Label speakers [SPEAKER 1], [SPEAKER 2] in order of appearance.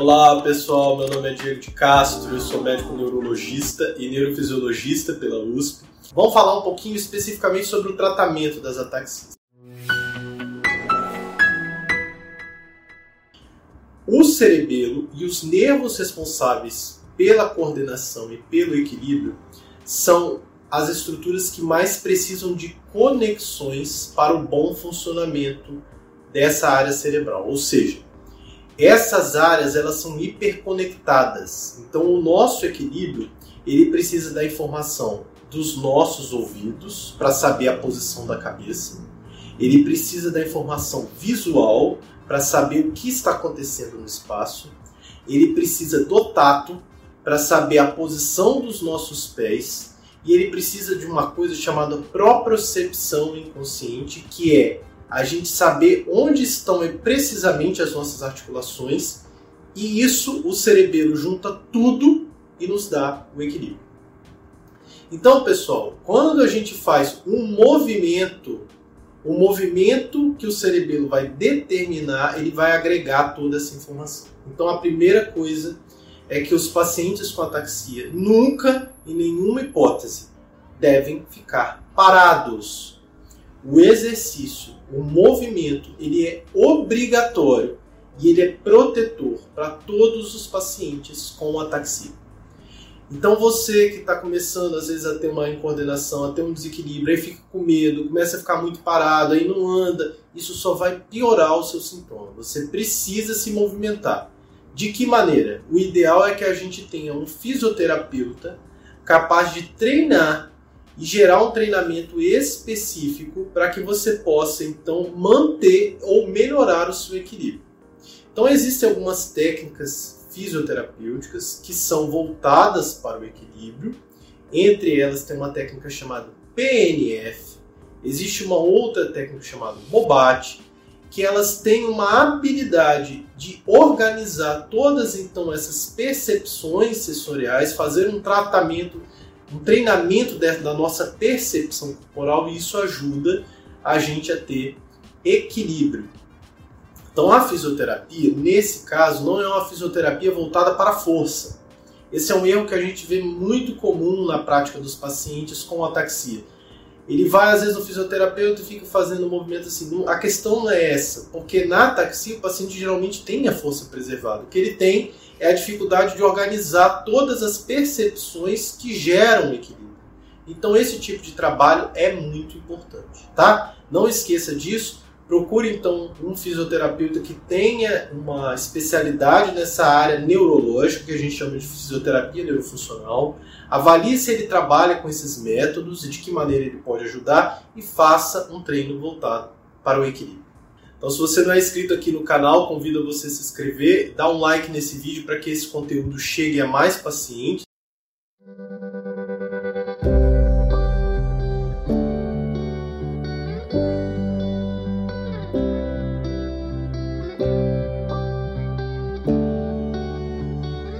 [SPEAKER 1] Olá pessoal, meu nome é Diego de Castro, eu sou médico neurologista e neurofisiologista pela USP. Vamos falar um pouquinho especificamente sobre o tratamento das ataxias. O cerebelo e os nervos responsáveis pela coordenação e pelo equilíbrio são as estruturas que mais precisam de conexões para o bom funcionamento dessa área cerebral. Ou seja, essas áreas elas são hiperconectadas. Então o nosso equilíbrio ele precisa da informação dos nossos ouvidos para saber a posição da cabeça. Ele precisa da informação visual para saber o que está acontecendo no espaço. Ele precisa do tato para saber a posição dos nossos pés e ele precisa de uma coisa chamada propriocepção inconsciente, que é a gente saber onde estão precisamente as nossas articulações, e isso o cerebelo junta tudo e nos dá o equilíbrio. Então, pessoal, quando a gente faz um movimento, o movimento que o cerebelo vai determinar, ele vai agregar toda essa informação. Então, a primeira coisa é que os pacientes com ataxia nunca, em nenhuma hipótese, devem ficar parados. O exercício, o movimento, ele é obrigatório e ele é protetor para todos os pacientes com ataxia. Então você que está começando às vezes a ter uma incoordenação, a ter um desequilíbrio, aí fica com medo, começa a ficar muito parado, aí não anda, isso só vai piorar o seu sintoma. Você precisa se movimentar. De que maneira? O ideal é que a gente tenha um fisioterapeuta capaz de treinar e gerar um treinamento específico para que você possa então manter ou melhorar o seu equilíbrio. Então existem algumas técnicas fisioterapêuticas que são voltadas para o equilíbrio. Entre elas tem uma técnica chamada PNF, existe uma outra técnica chamada Bobat, que elas têm uma habilidade de organizar todas então essas percepções sensoriais, fazer um tratamento um treinamento da nossa percepção corporal e isso ajuda a gente a ter equilíbrio. Então a fisioterapia, nesse caso, não é uma fisioterapia voltada para a força. Esse é um erro que a gente vê muito comum na prática dos pacientes com ataxia. Ele vai às vezes no fisioterapeuta e fica fazendo um movimento assim. A questão não é essa, porque na ataxia o paciente geralmente tem a força preservada. O que ele tem é a dificuldade de organizar todas as percepções que geram equilíbrio. Então esse tipo de trabalho é muito importante, tá? Não esqueça disso. Procure então um fisioterapeuta que tenha uma especialidade nessa área neurológica, que a gente chama de fisioterapia neurofuncional. Avalie se ele trabalha com esses métodos e de que maneira ele pode ajudar e faça um treino voltado para o equilíbrio. Então, se você não é inscrito aqui no canal, convido você a se inscrever, dá um like nesse vídeo para que esse conteúdo chegue a mais pacientes.